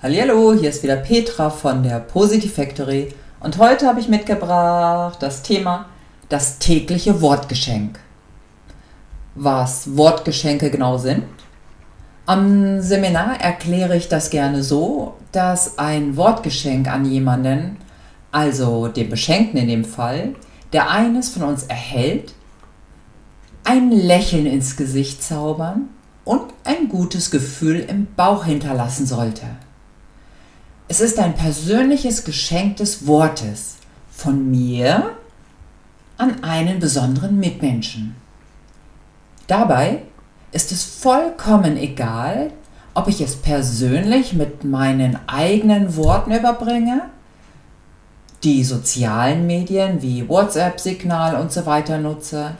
Hallo, hier ist wieder Petra von der Positive Factory und heute habe ich mitgebracht das Thema das tägliche Wortgeschenk. Was Wortgeschenke genau sind? Am Seminar erkläre ich das gerne so, dass ein Wortgeschenk an jemanden, also den Beschenkten in dem Fall, der eines von uns erhält, ein Lächeln ins Gesicht zaubern und ein gutes Gefühl im Bauch hinterlassen sollte. Es ist ein persönliches Geschenk des Wortes von mir an einen besonderen Mitmenschen. Dabei ist es vollkommen egal, ob ich es persönlich mit meinen eigenen Worten überbringe, die sozialen Medien wie WhatsApp, Signal und so weiter nutze,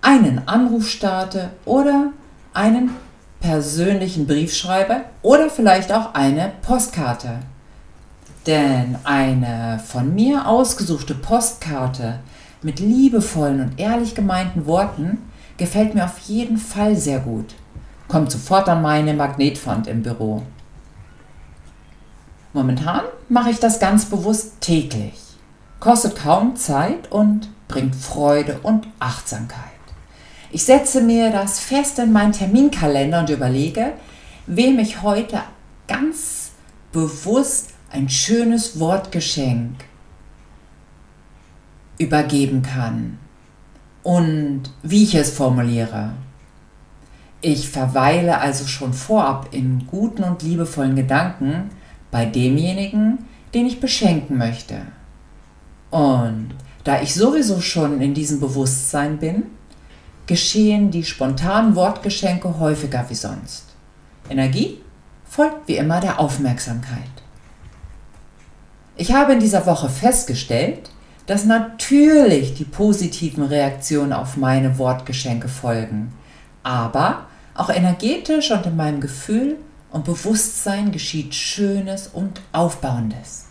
einen Anruf starte oder einen persönlichen Brief schreibe oder vielleicht auch eine Postkarte. Denn eine von mir ausgesuchte Postkarte mit liebevollen und ehrlich gemeinten Worten gefällt mir auf jeden Fall sehr gut. Kommt sofort an meine Magnetwand im Büro. Momentan mache ich das ganz bewusst täglich. Kostet kaum Zeit und bringt Freude und Achtsamkeit. Ich setze mir das fest in meinen Terminkalender und überlege, wem ich heute ganz bewusst ein schönes Wortgeschenk übergeben kann und wie ich es formuliere. Ich verweile also schon vorab in guten und liebevollen Gedanken bei demjenigen, den ich beschenken möchte. Und da ich sowieso schon in diesem Bewusstsein bin, geschehen die spontanen Wortgeschenke häufiger wie sonst. Energie folgt wie immer der Aufmerksamkeit. Ich habe in dieser Woche festgestellt, dass natürlich die positiven Reaktionen auf meine Wortgeschenke folgen, aber auch energetisch und in meinem Gefühl und Bewusstsein geschieht Schönes und Aufbauendes.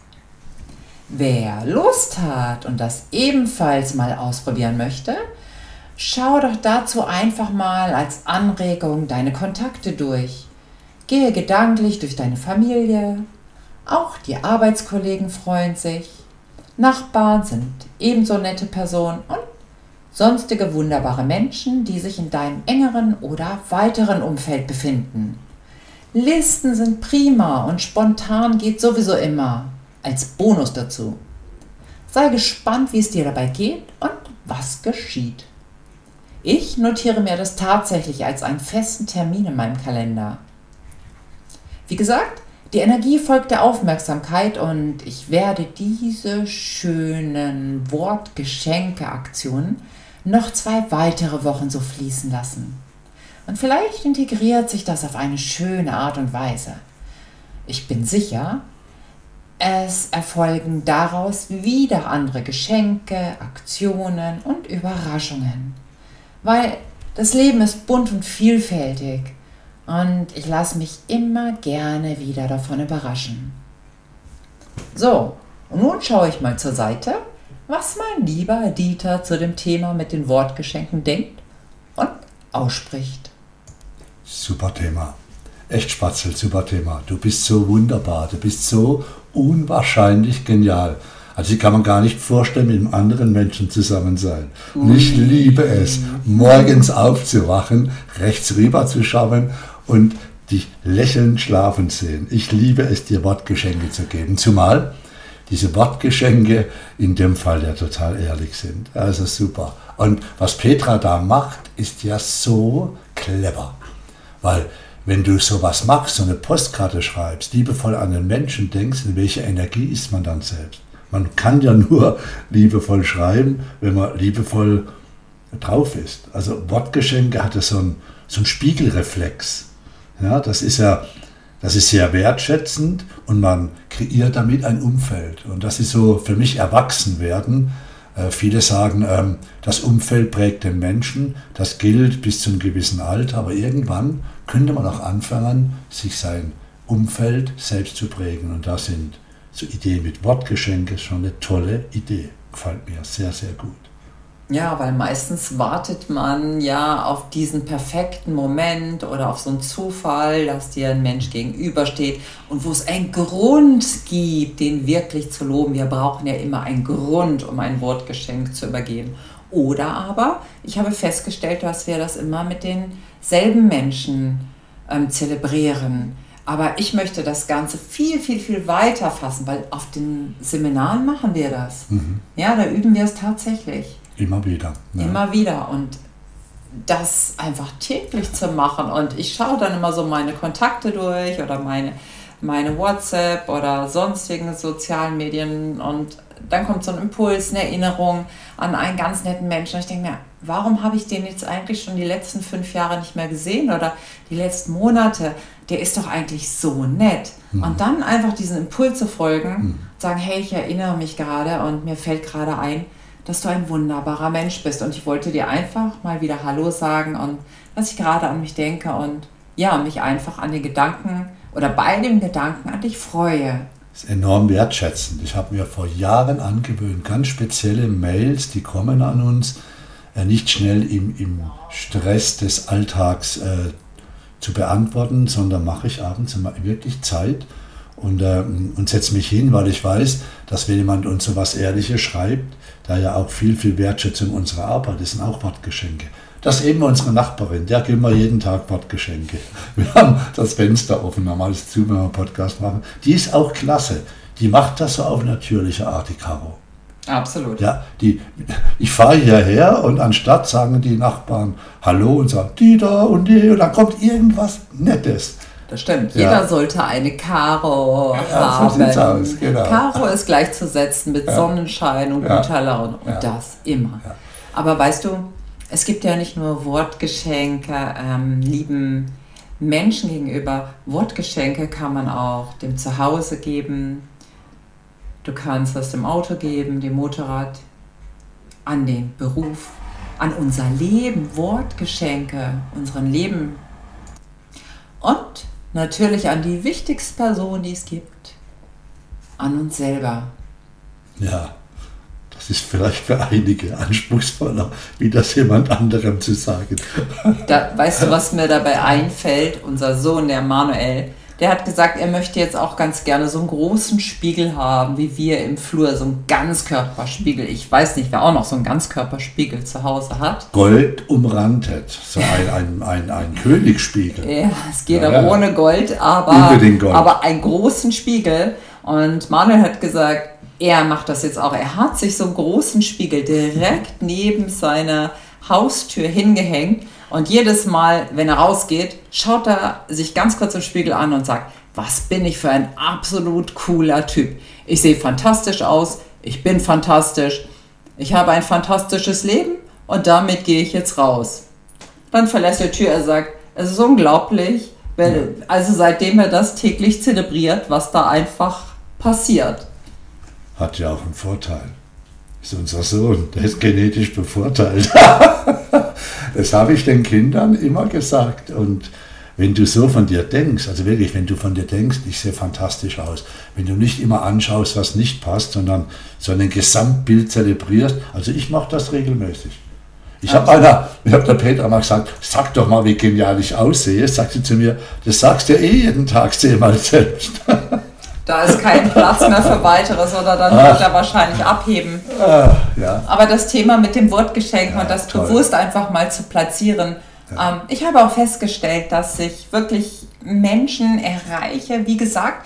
Wer Lust hat und das ebenfalls mal ausprobieren möchte, schau doch dazu einfach mal als Anregung deine Kontakte durch. Gehe gedanklich durch deine Familie, auch die Arbeitskollegen freuen sich. Nachbarn sind ebenso nette Personen und sonstige wunderbare Menschen, die sich in deinem engeren oder weiteren Umfeld befinden. Listen sind prima und spontan geht sowieso immer. Als Bonus dazu. Sei gespannt, wie es dir dabei geht und was geschieht. Ich notiere mir das tatsächlich als einen festen Termin in meinem Kalender. Wie gesagt, die Energie folgt der Aufmerksamkeit und ich werde diese schönen Wortgeschenke-Aktionen noch zwei weitere Wochen so fließen lassen. Und vielleicht integriert sich das auf eine schöne Art und Weise. Ich bin sicher, es erfolgen daraus wieder andere Geschenke, Aktionen und Überraschungen. Weil das Leben ist bunt und vielfältig und ich lasse mich immer gerne wieder davon überraschen. So, und nun schaue ich mal zur Seite, was mein lieber Dieter zu dem Thema mit den Wortgeschenken denkt und ausspricht. Super Thema. Echt Spatzel, super Thema. Du bist so wunderbar, du bist so unwahrscheinlich genial. Also die kann man gar nicht vorstellen, mit einem anderen Menschen zusammen sein. Und ich liebe es, morgens aufzuwachen, rechts rüber zu schauen und dich lächelnd schlafen sehen. Ich liebe es, dir Wortgeschenke zu geben. Zumal diese Wortgeschenke in dem Fall ja total ehrlich sind. Also super. Und was Petra da macht, ist ja so clever. Weil wenn du sowas machst, so eine Postkarte schreibst, liebevoll an den Menschen denkst, in welche Energie ist man dann selbst? Man kann ja nur liebevoll schreiben, wenn man liebevoll drauf ist. Also Wortgeschenke hatte so einen, so einen Spiegelreflex. Ja, das ist ja, das ist sehr wertschätzend und man kreiert damit ein Umfeld. Und das ist so für mich Erwachsenwerden. Äh, viele sagen, ähm, das Umfeld prägt den Menschen. Das gilt bis zu einem gewissen Alter. Aber irgendwann könnte man auch anfangen, sich sein Umfeld selbst zu prägen. Und da sind so Ideen mit Wortgeschenke schon eine tolle Idee. Gefällt mir sehr, sehr gut. Ja, weil meistens wartet man ja auf diesen perfekten Moment oder auf so einen Zufall, dass dir ein Mensch gegenübersteht und wo es einen Grund gibt, den wirklich zu loben. Wir brauchen ja immer einen Grund, um ein Wortgeschenk zu übergeben. Oder aber, ich habe festgestellt, dass wir das immer mit denselben Menschen ähm, zelebrieren. Aber ich möchte das Ganze viel, viel, viel weiter fassen, weil auf den Seminaren machen wir das. Mhm. Ja, da üben wir es tatsächlich. Immer wieder. Ja. Immer wieder. Und das einfach täglich zu machen. Und ich schaue dann immer so meine Kontakte durch oder meine, meine WhatsApp oder sonstigen sozialen Medien und dann kommt so ein Impuls, eine Erinnerung an einen ganz netten Menschen. Und ich denke mir, warum habe ich den jetzt eigentlich schon die letzten fünf Jahre nicht mehr gesehen oder die letzten Monate? Der ist doch eigentlich so nett. Mhm. Und dann einfach diesen Impuls zu folgen, mhm. sagen, hey, ich erinnere mich gerade und mir fällt gerade ein, dass du ein wunderbarer Mensch bist. Und ich wollte dir einfach mal wieder Hallo sagen und dass ich gerade an mich denke und ja, mich einfach an den Gedanken oder bei dem Gedanken an dich freue. Das ist enorm wertschätzend. Ich habe mir vor Jahren angewöhnt, ganz spezielle Mails, die kommen an uns, äh, nicht schnell im, im Stress des Alltags äh, zu beantworten, sondern mache ich abends wirklich Zeit und, äh, und setze mich hin, weil ich weiß, dass wenn jemand uns so was Ehrliches schreibt, da ja auch viel, viel Wertschätzung unserer Arbeit ist, sind auch Wortgeschenke. Das ist eben unsere Nachbarin, der geben wir jeden Tag Wortgeschenke. Wir haben das Fenster offen, normales zu, wenn wir einen Podcast machen. Die ist auch klasse. Die macht das so auf natürliche Art, die Caro. Absolut. Ja, die, ich fahre hierher und anstatt sagen die Nachbarn Hallo und sagen die da und die und dann kommt irgendwas Nettes. Das stimmt. Ja. Jeder sollte eine Karo ja, haben. So aus, genau. Karo ist gleichzusetzen mit ja. Sonnenschein und guter Laune. Und das immer. Aber weißt du, es gibt ja nicht nur Wortgeschenke ähm, lieben Menschen gegenüber. Wortgeschenke kann man auch dem Zuhause geben. Du kannst es dem Auto geben, dem Motorrad, an den Beruf, an unser Leben, Wortgeschenke, unseren Leben. Und natürlich an die wichtigste Person, die es gibt, an uns selber. Ja, das ist vielleicht für einige anspruchsvoller, wie das jemand anderem zu sagen. Da, weißt du, was mir dabei einfällt? Unser Sohn, der Manuel, der hat gesagt, er möchte jetzt auch ganz gerne so einen großen Spiegel haben, wie wir im Flur, so einen Ganzkörperspiegel. Ich weiß nicht, wer auch noch so einen Ganzkörperspiegel zu Hause hat. Gold umrandet, so ein, ein, ein, ein Königsspiegel. Ja, es geht ja, auch ja. ohne Gold, aber, Gold. aber einen großen Spiegel. Und Manuel hat gesagt, er macht das jetzt auch. Er hat sich so einen großen Spiegel direkt neben seiner Haustür hingehängt und jedes Mal, wenn er rausgeht, schaut er sich ganz kurz im Spiegel an und sagt, was bin ich für ein absolut cooler Typ. Ich sehe fantastisch aus, ich bin fantastisch, ich habe ein fantastisches Leben und damit gehe ich jetzt raus. Dann verlässt er die Tür, er sagt, es ist unglaublich, also seitdem er das täglich zelebriert, was da einfach passiert. Hat ja auch einen Vorteil ist unser Sohn, der ist genetisch bevorteilt. das habe ich den Kindern immer gesagt. Und wenn du so von dir denkst, also wirklich, wenn du von dir denkst, ich sehe fantastisch aus, wenn du nicht immer anschaust, was nicht passt, sondern so ein Gesamtbild zelebrierst, also ich mache das regelmäßig. Ich habe einer, ich habe der Peter mal gesagt, sag doch mal, wie genial ich aussehe. Sagt sie zu mir, das sagst du ja eh jeden Tag, seh mal selbst. Da ist kein Platz mehr für weiteres oder dann Ach. wird er wahrscheinlich abheben. Ach, ja. Aber das Thema mit dem Wortgeschenk ja, und das toll. bewusst einfach mal zu platzieren. Ja. Ähm, ich habe auch festgestellt, dass ich wirklich Menschen erreiche, wie gesagt,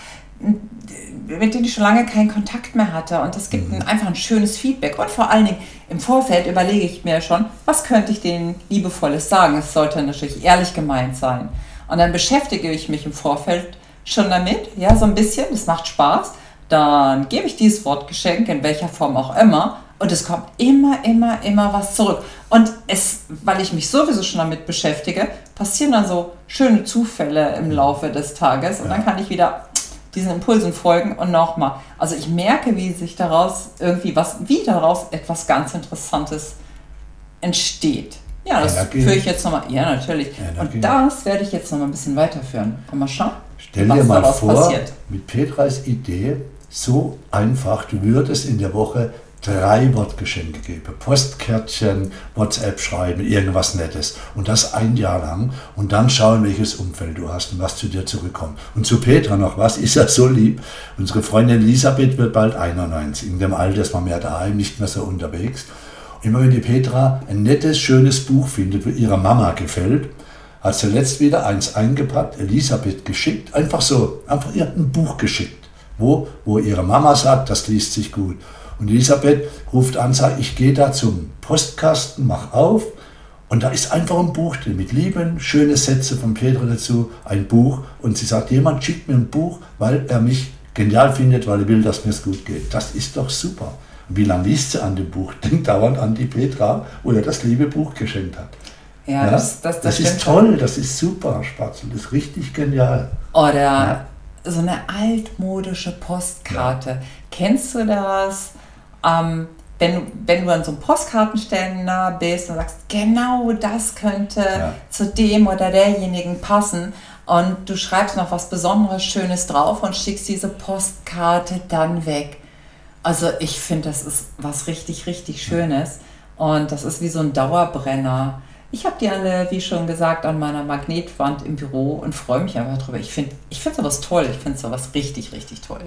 mit denen ich schon lange keinen Kontakt mehr hatte. Und es gibt mhm. ein, einfach ein schönes Feedback. Und vor allen Dingen im Vorfeld überlege ich mir schon, was könnte ich denen liebevolles sagen. Es sollte natürlich ehrlich gemeint sein. Und dann beschäftige ich mich im Vorfeld schon damit, ja, so ein bisschen, das macht Spaß. Dann gebe ich dieses Wortgeschenk in welcher Form auch immer und es kommt immer, immer, immer was zurück. Und es, weil ich mich sowieso schon damit beschäftige, passieren dann so schöne Zufälle im Laufe des Tages und ja. dann kann ich wieder diesen Impulsen folgen und nochmal. Also ich merke, wie sich daraus irgendwie was, wie daraus etwas ganz Interessantes entsteht. Ja, das Energie. führe ich jetzt nochmal. Ja, natürlich. Energie. Und das werde ich jetzt nochmal ein bisschen weiterführen. Komm mal schauen. Stell dir mal vor, passiert. mit Petras Idee, so einfach, du würdest in der Woche drei Wortgeschenke gebe. Postkärtchen, WhatsApp schreiben, irgendwas Nettes. Und das ein Jahr lang. Und dann schauen, welches Umfeld du hast und was zu dir zurückkommt. Und zu Petra noch was, ist ja so lieb. Unsere Freundin Elisabeth wird bald 91. In dem Alter ist man mehr daheim, nicht mehr so unterwegs. Und immer wenn die Petra ein nettes, schönes Buch findet, wo ihrer Mama gefällt, hat sie letzt wieder eins eingepackt, Elisabeth geschickt, einfach so, einfach ihr ein Buch geschickt, wo, wo ihre Mama sagt, das liest sich gut. Und Elisabeth ruft an, sagt, ich gehe da zum Postkasten, mach auf und da ist einfach ein Buch drin mit lieben, schöne Sätze von Petra dazu, ein Buch und sie sagt, jemand schickt mir ein Buch, weil er mich genial findet, weil er will, dass mir es gut geht. Das ist doch super. Und wie lange liest sie an dem Buch? Denkt dauernd an die Petra, wo er das liebe Buch geschenkt hat. Ja, ja das, das, das, das ist toll, schon. das ist super, Spatzel, das ist richtig genial. Oder ja. so eine altmodische Postkarte. Ja. Kennst du das? ähm, wenn, wenn du an so einem Postkartenständer bist und sagst, genau das könnte zu dem oder derjenigen passen und du schreibst noch was Besonderes, Schönes drauf und schickst diese Postkarte dann weg. Also ich finde, das ist was richtig, richtig Schönes und das ist wie so ein Dauerbrenner. Ich habe die alle, wie schon gesagt, an meiner Magnetwand im Büro und freue mich einfach drüber. Ich finde ich find sowas toll. Ich finde sowas richtig, richtig toll.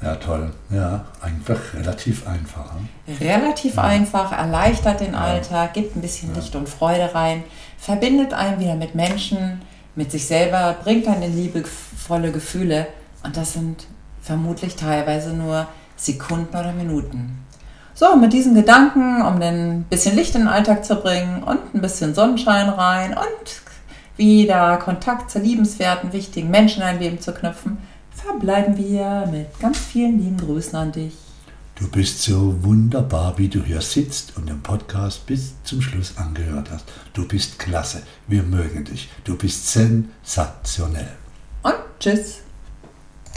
Ja, toll. Ja, einfach relativ einfach. Ne? Relativ ja. einfach, erleichtert den ja. Alltag, gibt ein bisschen ja. Licht und Freude rein, verbindet einen wieder mit Menschen, mit sich selber, bringt einen in liebevolle Gefühle. Und das sind vermutlich teilweise nur Sekunden oder Minuten. So, mit diesen Gedanken, um ein bisschen Licht in den Alltag zu bringen und ein bisschen Sonnenschein rein und wieder Kontakt zu liebenswerten, wichtigen Menschen in ein Leben zu knüpfen, verbleiben wir mit ganz vielen lieben Grüßen an dich. Du bist so wunderbar, wie du hier sitzt und den Podcast bis zum Schluss angehört hast. Du bist klasse. Wir mögen dich. Du bist sensationell. Und tschüss.